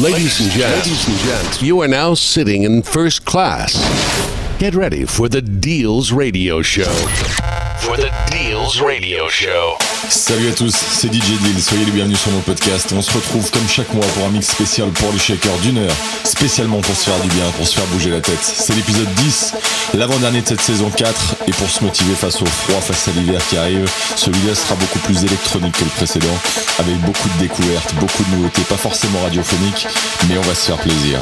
Ladies and gents, ladies and gents, you are now sitting in first class. Get ready for the Deals Radio Show. For the Deals Radio Show. Salut à tous, c'est DJ Deal, soyez les bienvenus sur mon podcast. On se retrouve comme chaque mois pour un mix spécial pour les shakers d'une heure, spécialement pour se faire du bien, pour se faire bouger la tête. C'est l'épisode 10, l'avant-dernier de cette saison 4, et pour se motiver face au froid, face à l'hiver qui arrive, celui-là sera beaucoup plus électronique que le précédent, avec beaucoup de découvertes, beaucoup de nouveautés, pas forcément radiophoniques, mais on va se faire plaisir.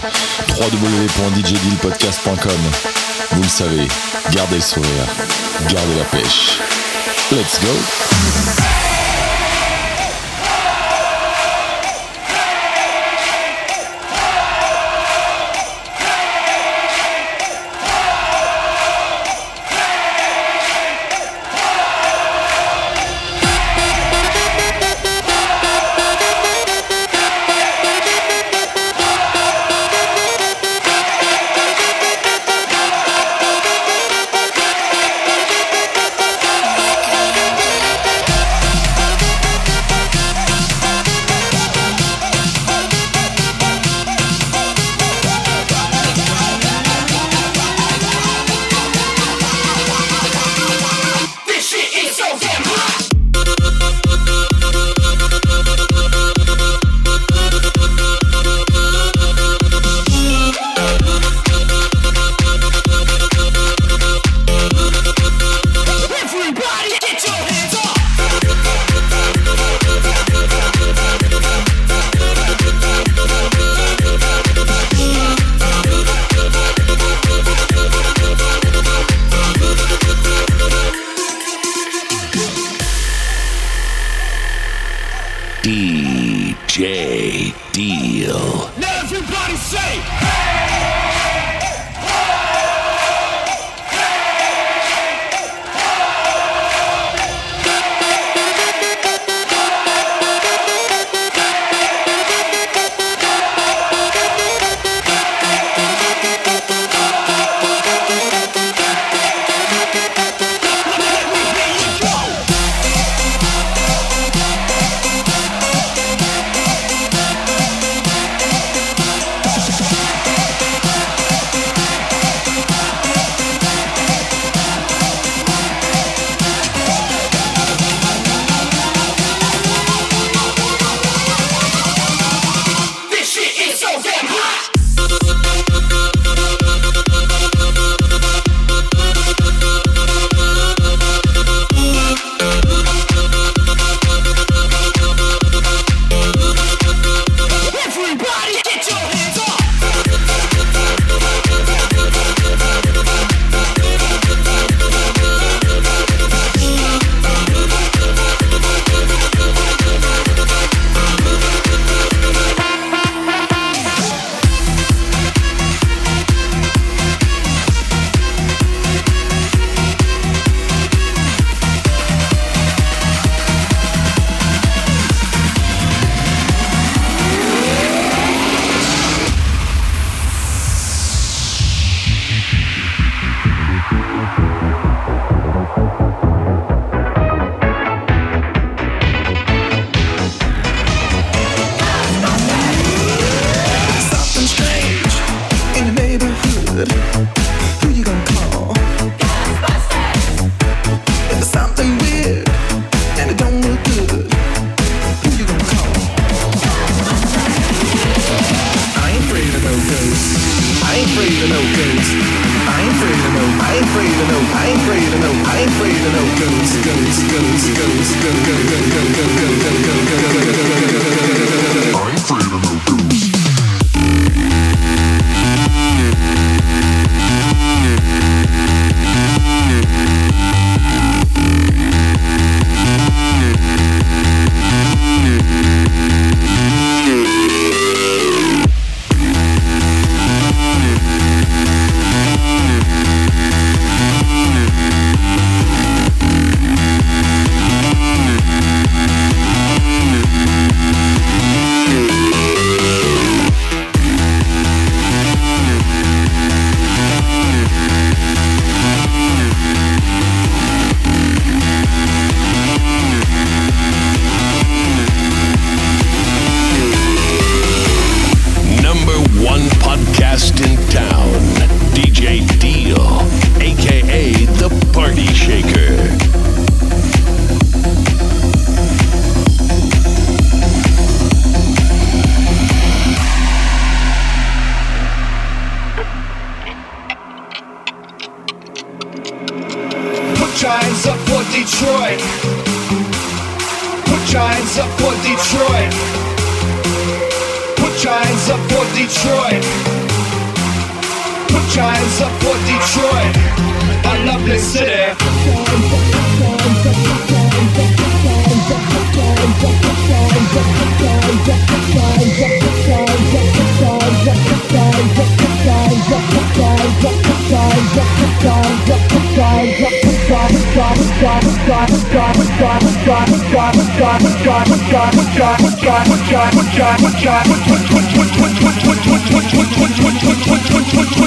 www.djdealpodcast.com Vous le savez, gardez le sourire, gardez la pêche. Let's go DJ Deal. Now everybody say, hey!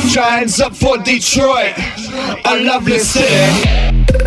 Shines up for Detroit, a lovely city.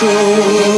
Control.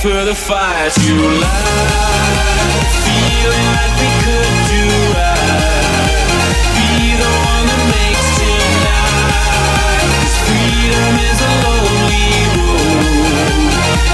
for the fire to light, feeling like. we.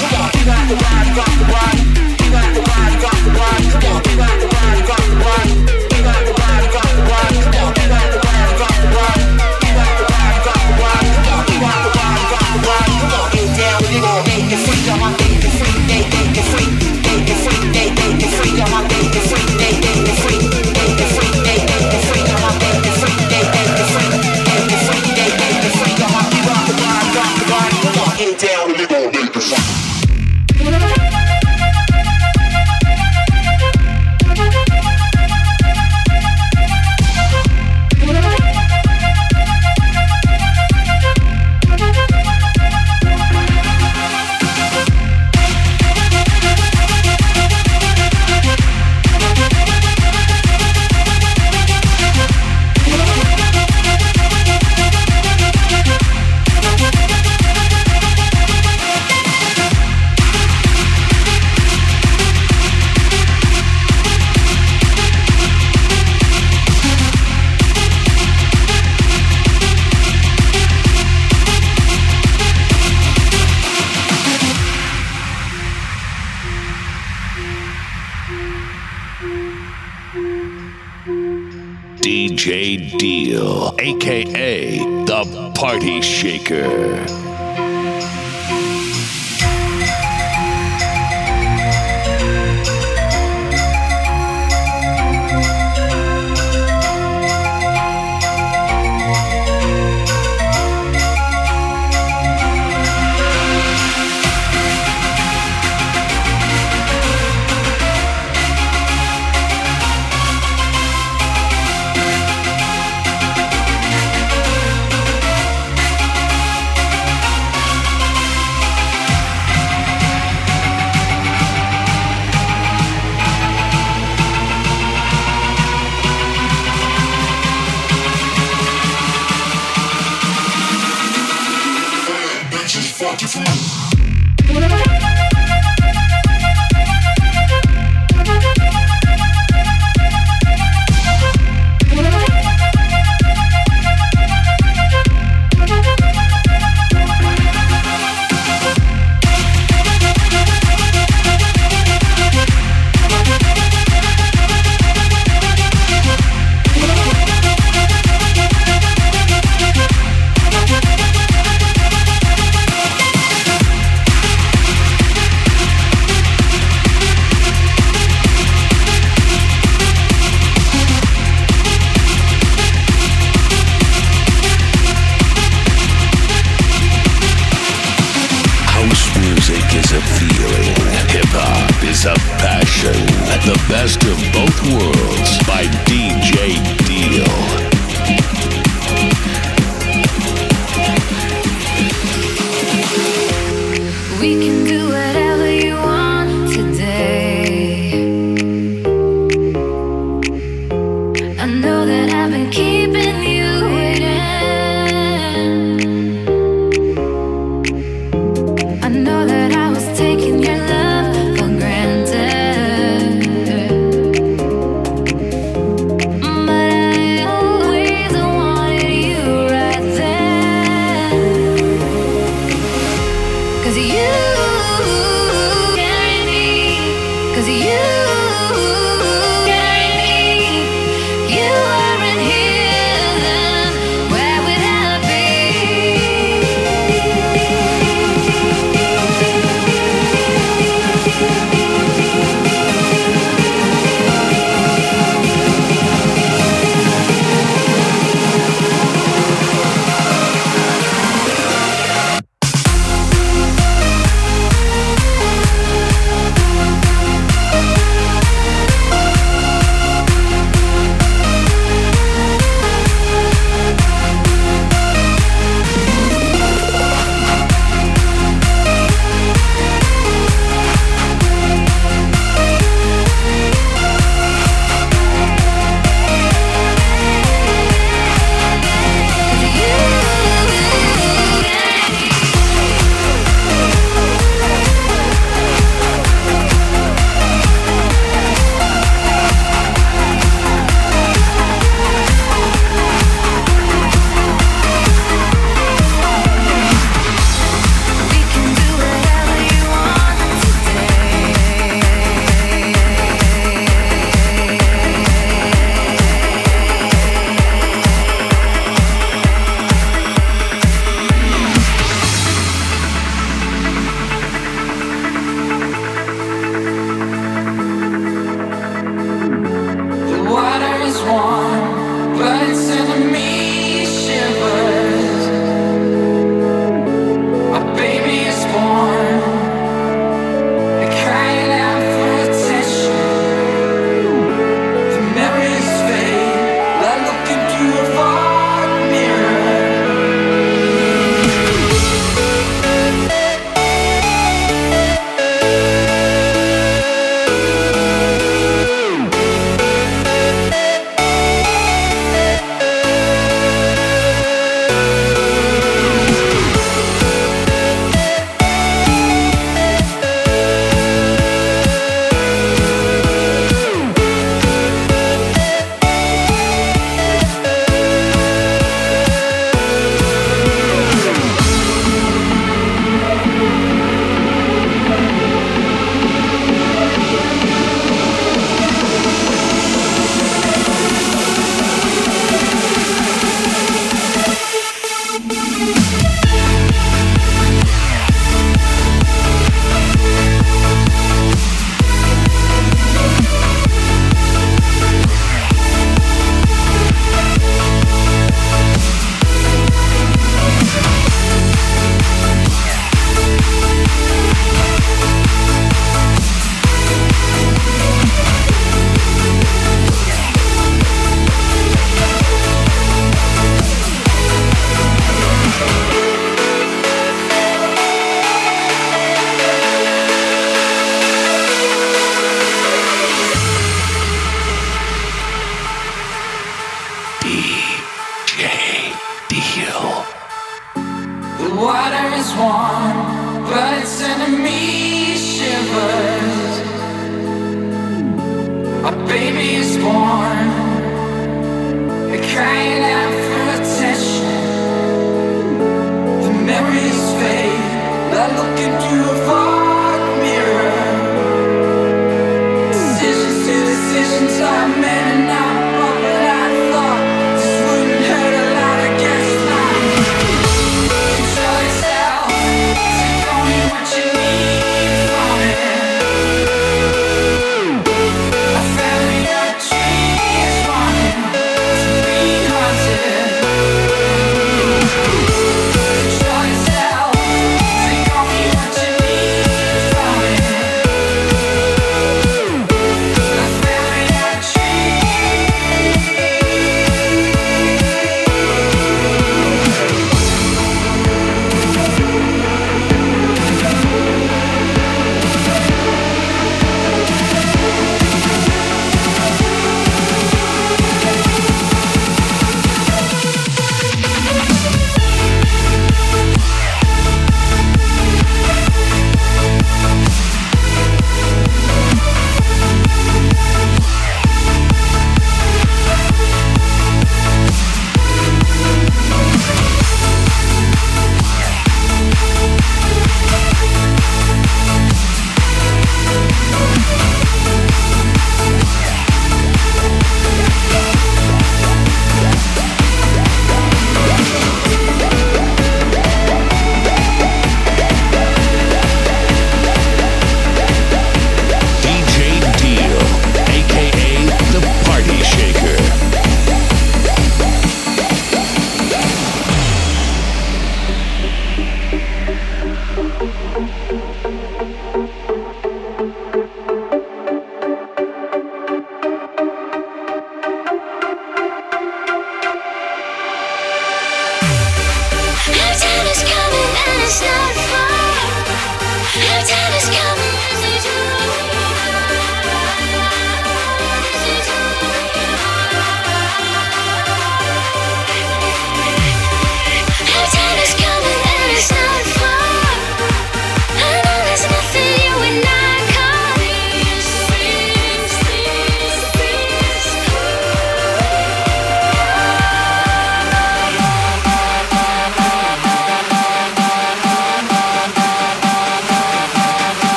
Come on, we got the ride, rock the ride.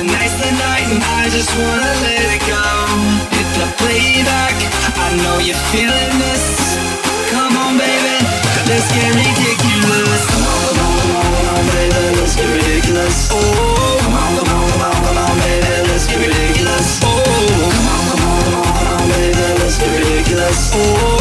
Tonight's the night and I just wanna let it go. The playback, I know you're feeling this. Come on, baby, let's get ridiculous. Come on, come on, come on, baby, let's get ridiculous. Oh, come on, come on, come on, baby, let's get ridiculous. Oh, come on, come on, come on, baby, let's get ridiculous. Oh.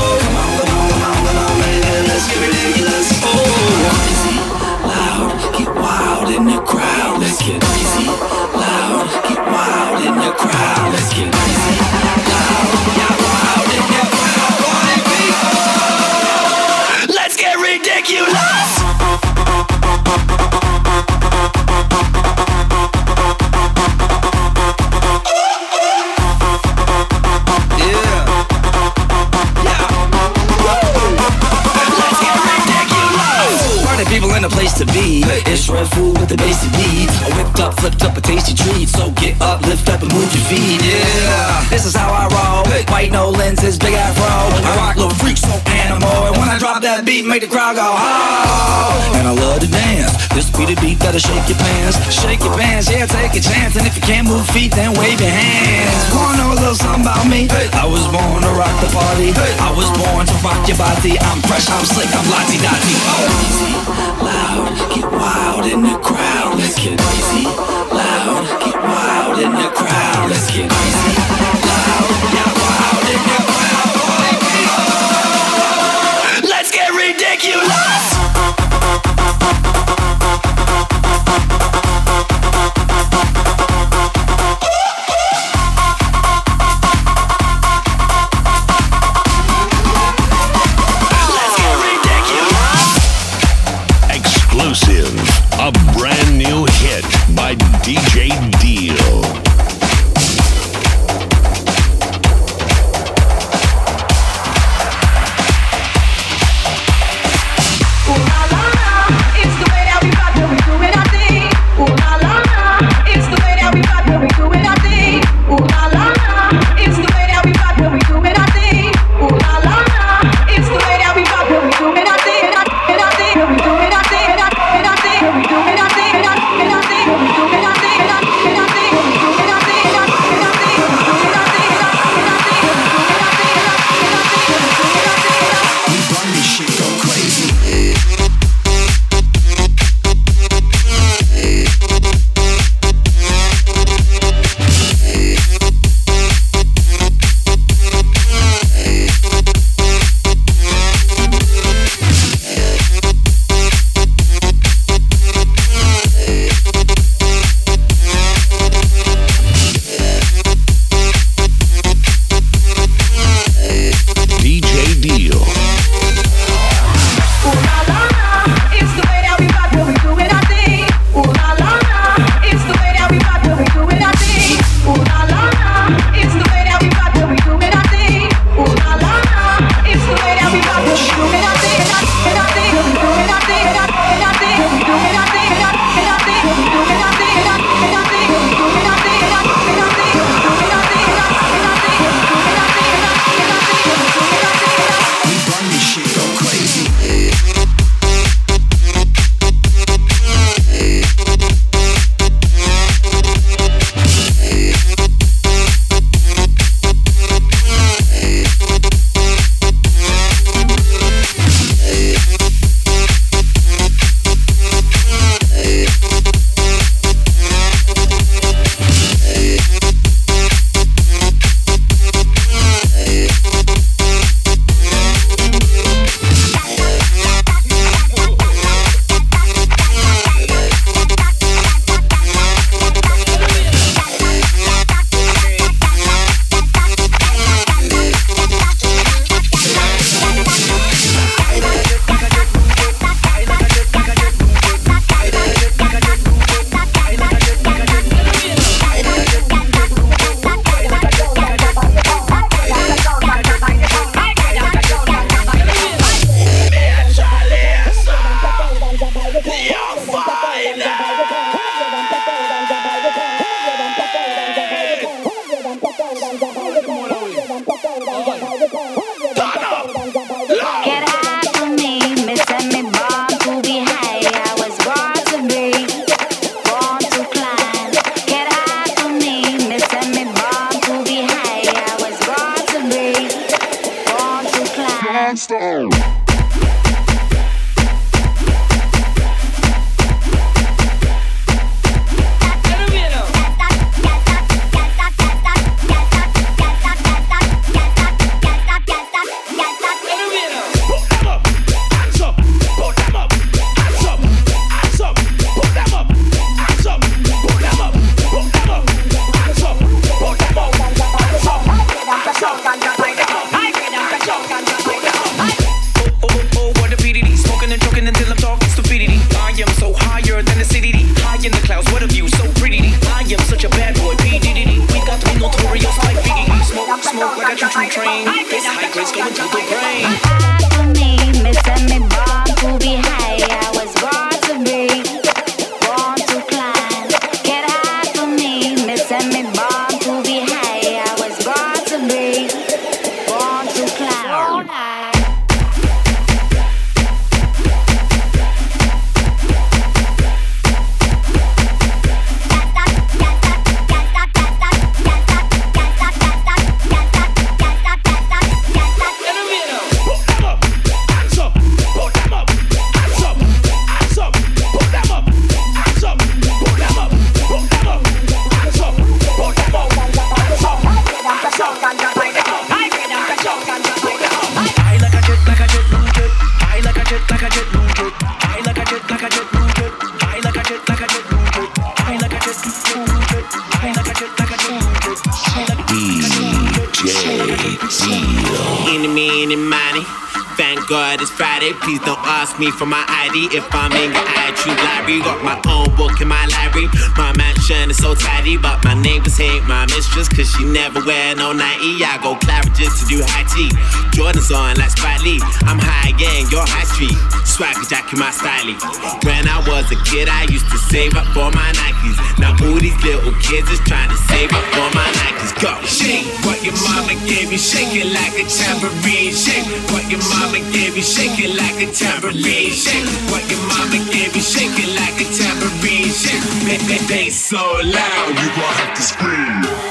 To be. It's red food with the basic needs. I whipped up, flipped up a tasty treat. So lift up, and move your feet. Yeah, this is how I roll. White no lenses, big afro. I rock little freak, so animal. And when I drop that beat, make the crowd go oh. And I love to dance. This be the beat that'll shake your pants. Shake your pants, yeah, take a chance. And if you can't move feet, then wave your hands. Wanna know a little something about me? I was born to rock the party. I was born to rock your body. I'm fresh, I'm slick, I'm lottie dotty. Oh, easy, loud, get wild in the crowd. Let's get crazy, loud, get wild in the crowd. Let's get crazy, Please don't ask me for my ID if I'm in your iTunes library. Got my own book in my library. My mansion is so tidy, but my neighbors hate my mistress cause she never wear no 90. I go Claridge's to do high tea. Jordan's on like Spike Lee. I'm high again, you're high street. Swagger jack in my style. When I was a kid, I used to save up for my Nikes. Now all these little kids is trying to save up for my Nikes. Go shake what your mama gave you, shake it like a tambourine. Shake what your mama gave you, shake it like a tambourine. Shake what your mama gave you, shake it like a tambourine. Shake, bass so loud, you gon' have to scream.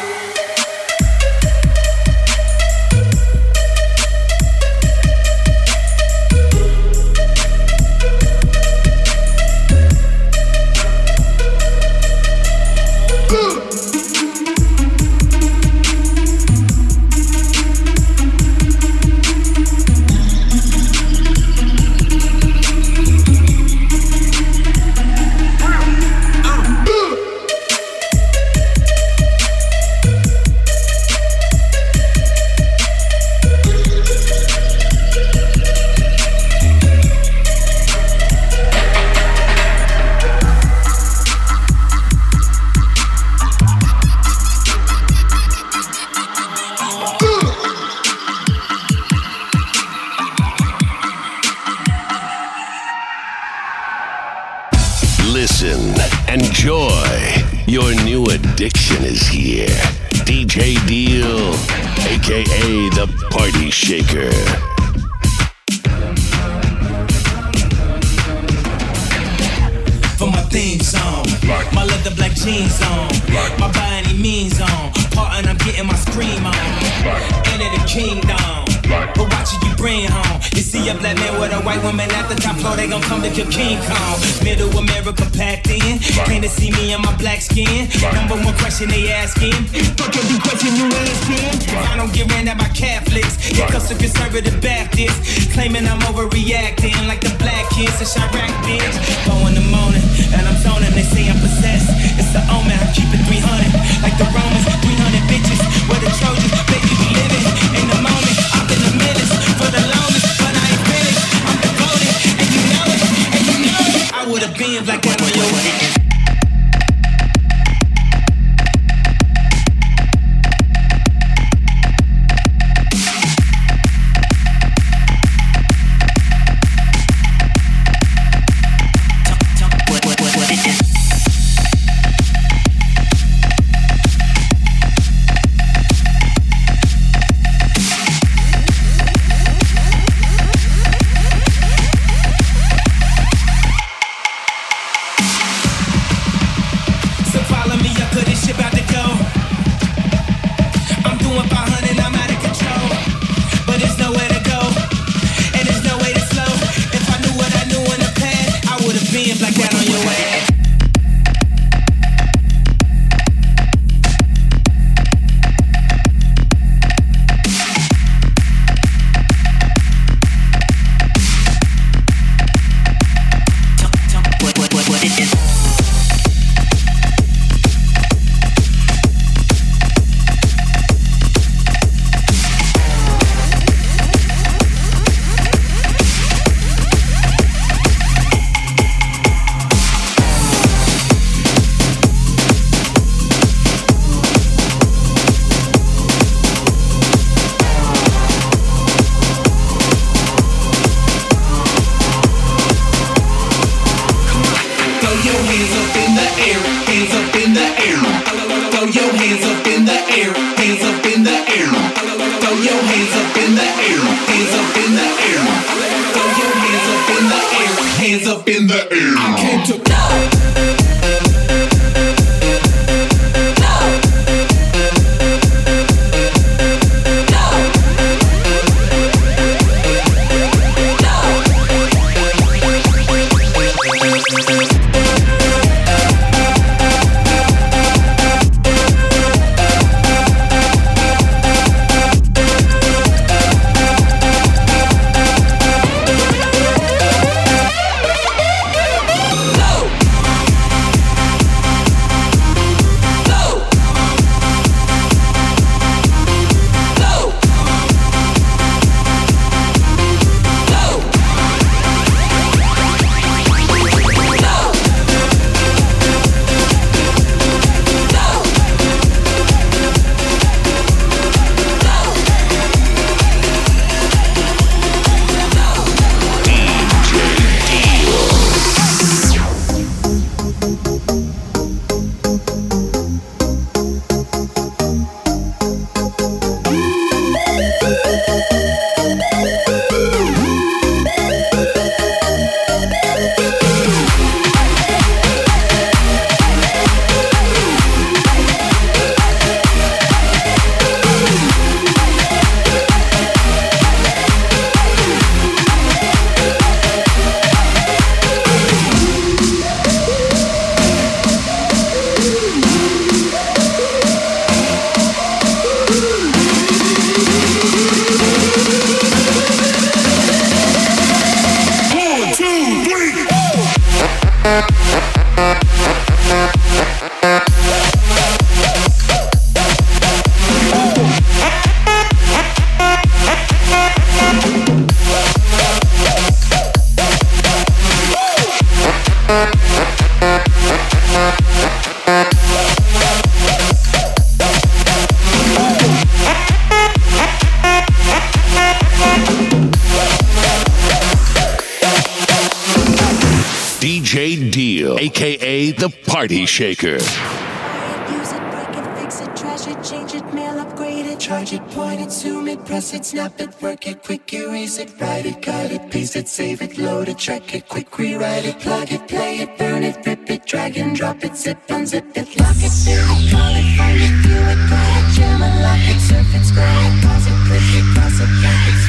DJ Deal, aka the Party Shaker. Use it, break it, fix it, trash it, change it, mail, upgrade it, charge it, point it, zoom it, press it, snap it, work it, quick erase it, write it, cut it, paste it, save it, load it, track it, quick rewrite it, plug it, play it, burn it, rip it, drag and drop it, zip, unzip it, lock it, fill it, call it, find it, view it, call it, jam it, lock it, surf it, scroll it, pause it, click it, cross it, back it,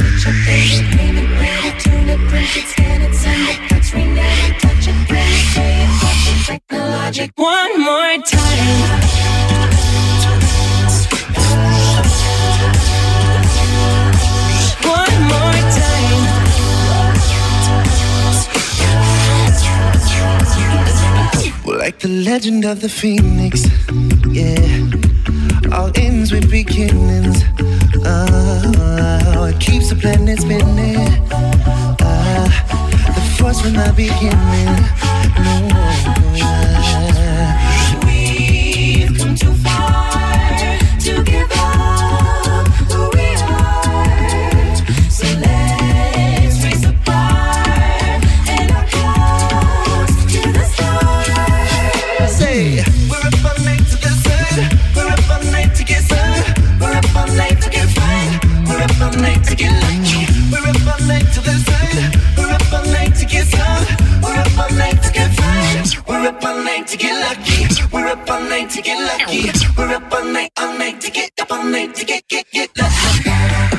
the legend of the phoenix, yeah. All ends with beginnings. Oh, it keeps the planet spinning. Ah, the force from the beginning. No, up all night to get lucky. We're up all night to get lucky. We're up all night, all night to get up all night to get get get lucky.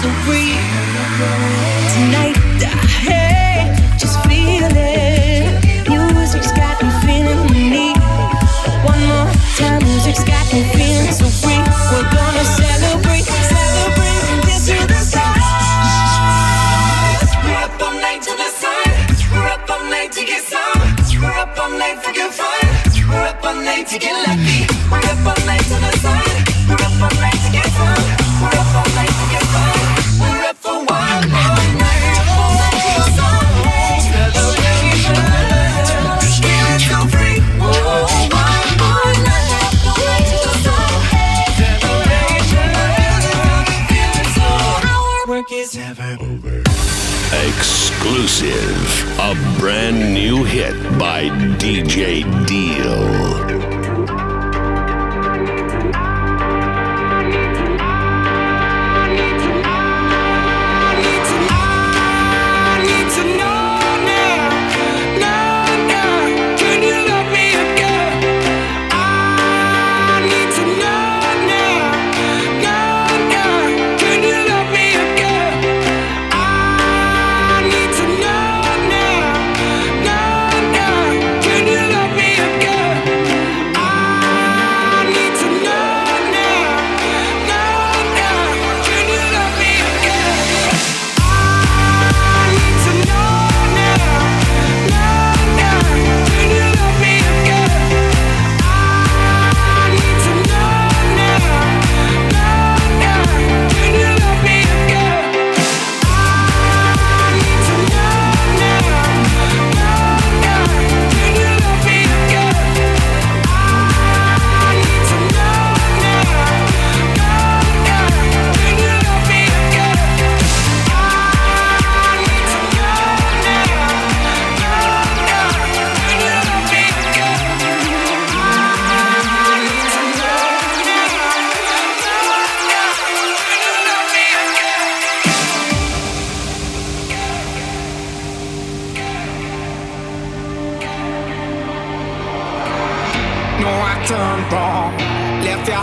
so free.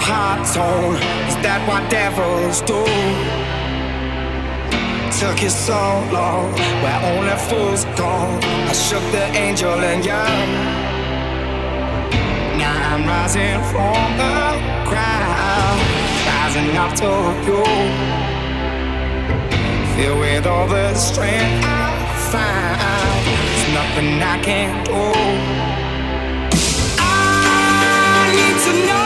heart's on. Is that what devils do? Took you so long, where only fools go. I shook the angel and young. Now I'm rising from the ground, rising up to you. Filled with all the strength I find, there's nothing I can't do. I need to know.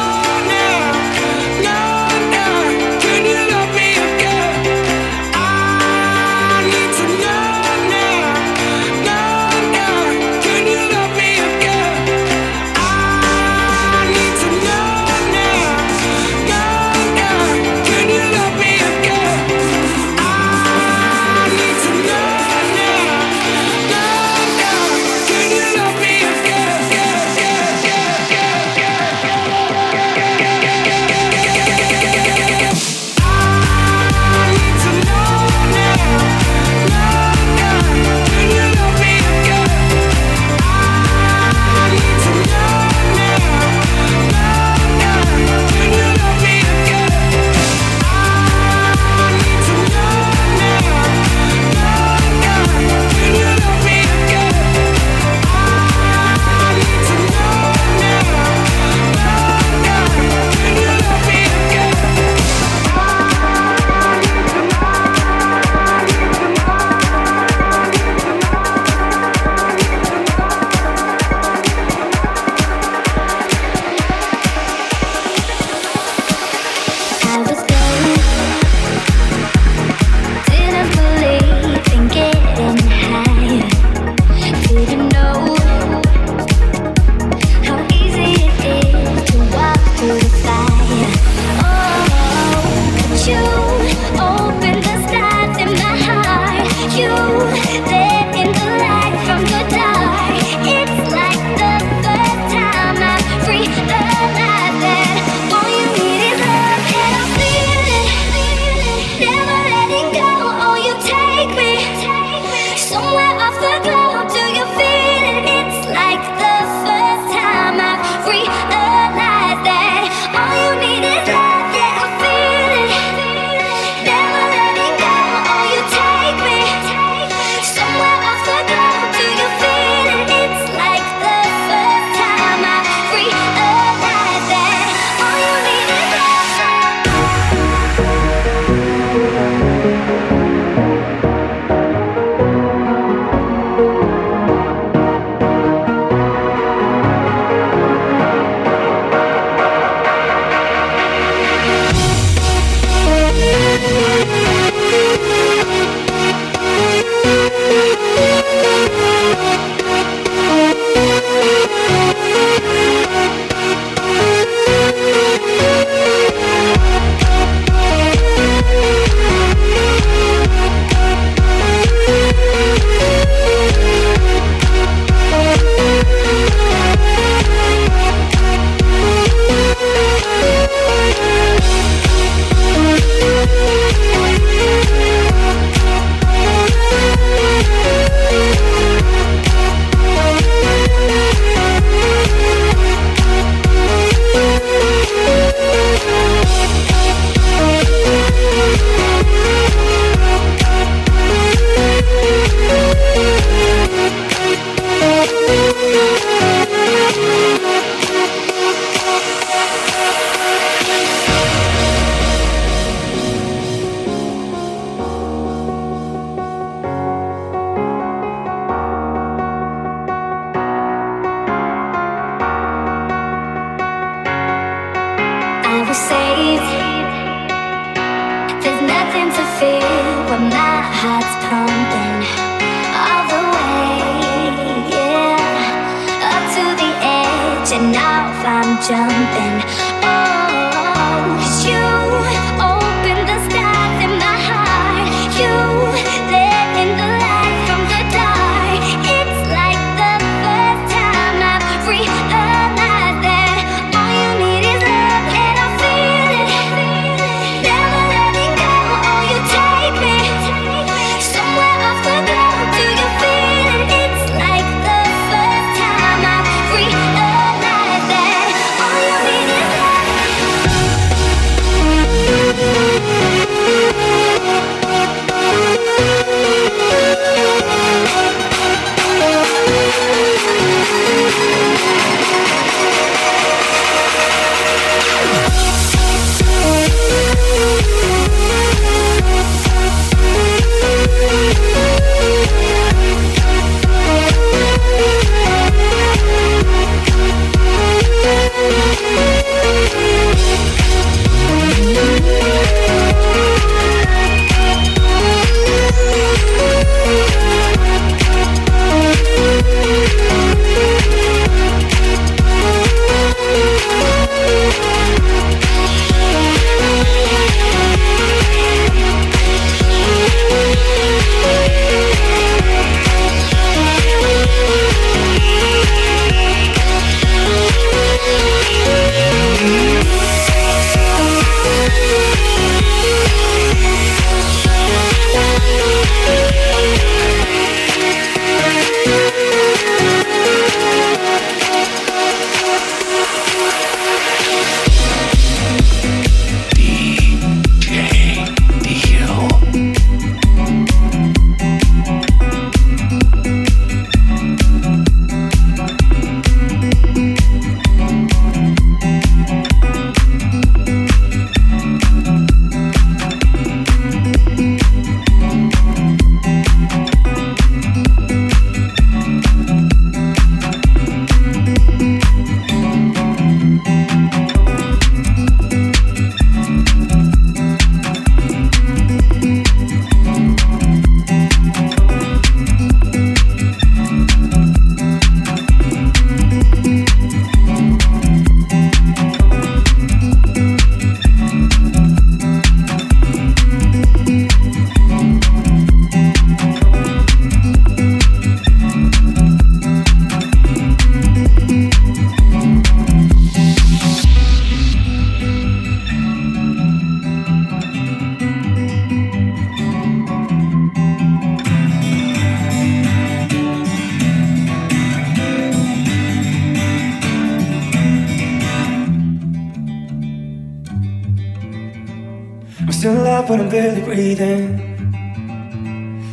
Still alive, but I'm barely breathing.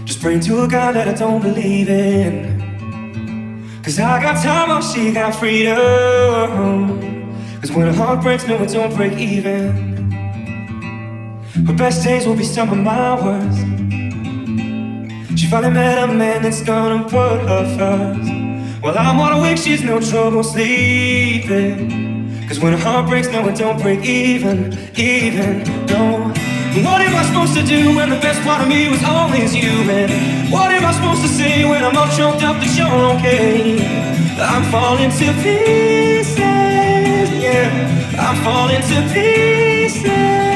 Just praying to a God that I don't believe in. Cause I got time while she got freedom. Cause when a heart breaks, no, it don't break even. Her best days will be some of my worst. She finally met a man that's gonna put her first. Well, I'm wide awake, she's no trouble sleeping. Cause when a heart breaks, no, it don't break even, even, no. What am I supposed to do when the best part of me was always you, man? What am I supposed to say when I'm all choked up that you're okay? I'm falling to pieces, yeah. I'm falling to pieces.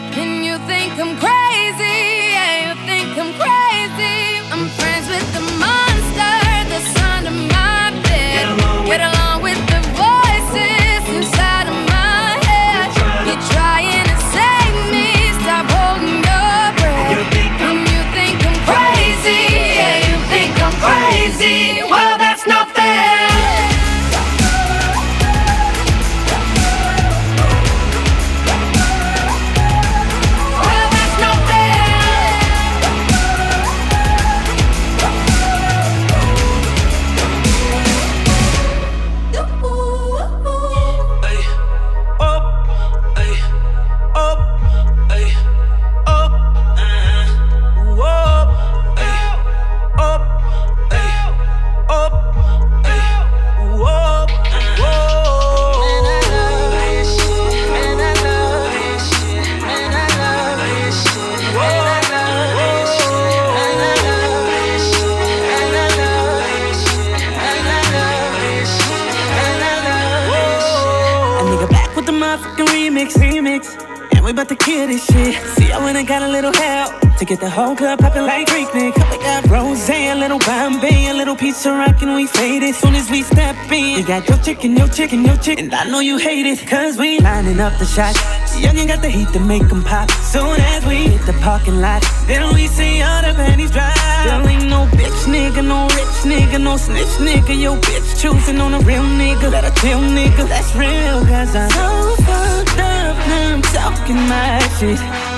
This shit. See, I went and got a little help get the whole club poppin' like Greek Nick. We got rose, a little Bombay, a little of rock, and we fade it. Soon as we step in, you got your chicken, your chicken, your chicken. And I know you hate it, cause we lining up the shots. Youngin' got the heat to make them pop. Soon as we hit the parking lot, then we see all the panties drop. There ain't no bitch nigga, no rich nigga, no snitch nigga. Yo, bitch choosing on a real nigga, let a real nigga. That's real, cause I'm so fucked up. Now I'm talking my shit.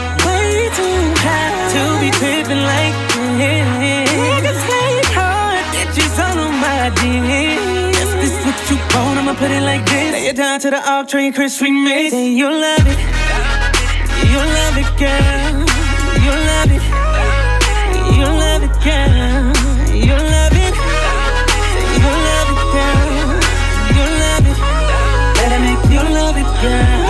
Too high to be tripping like this. Niggas hate hard, bitches all on my dick. If this what you want, I'ma put it like this. Lay it down to the off train, Chris remix. Say you love it, you love it, girl. You love it, you love it, girl. You love it, you love it, girl. You love it, it make you love it, girl.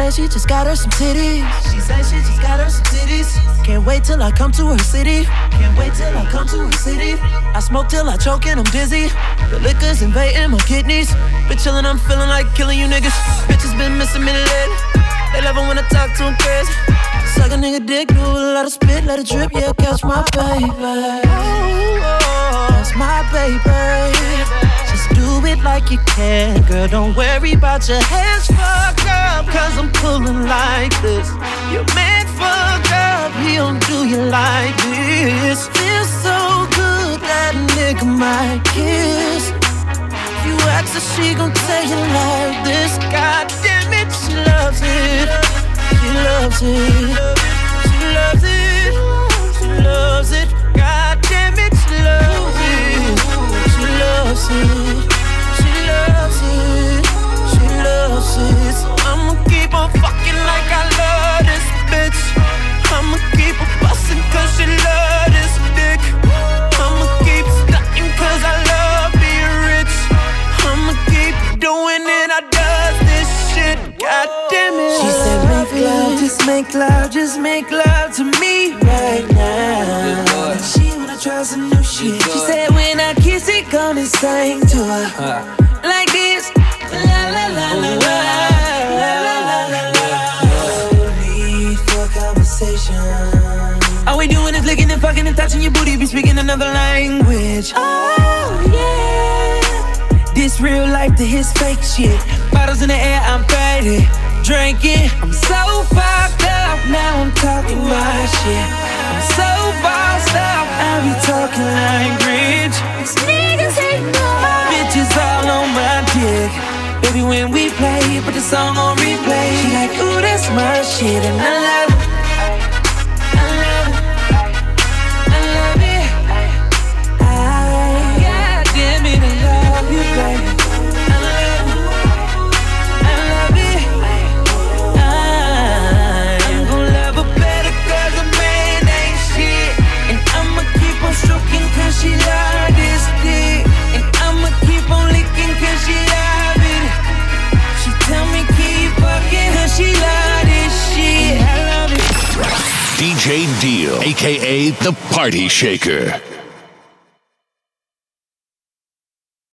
Said she just got her some titties. She said she just got her some titties. Can't wait till I come to her city. Can't wait till I come to her city. I smoke till I choke and I'm dizzy. The liquor's invading my kidneys. Been chillin', I'm feeling like killing you niggas. Bitches been missing me lately. They love it when I talk to them crazy. Suck a nigga dick, do a lot of spit, let it drip, yeah, catch my baby. That's my baby. Do it like you can, girl. Don't worry about your hands fucked up, cause I'm pulling like this. Your man fucked up, he don't do you like this. Feels so good that nigga might kiss. If you ask her, she gon' tell you like this. God damn it, she loves it. She loves it. Make love, just make love to me right now. And she wanna try some new shit. She said, when I kiss it, gonna sing to her like this. La la la la la. La la la la la. No need for conversation. All we doing is licking and fucking and touching your booty. Be speaking another language. Oh yeah. This real life to his fake shit. Bottles in the air, I'm faded. Drinking, I'm so fucked up. Now I'm talking my shit. I'm so bossed up. I be talking like rich. These niggas hate Bitches all on my dick. Baby, when we play, put the song on replay. She like, ooh, that's my shit, and I love aka the Party Shaker.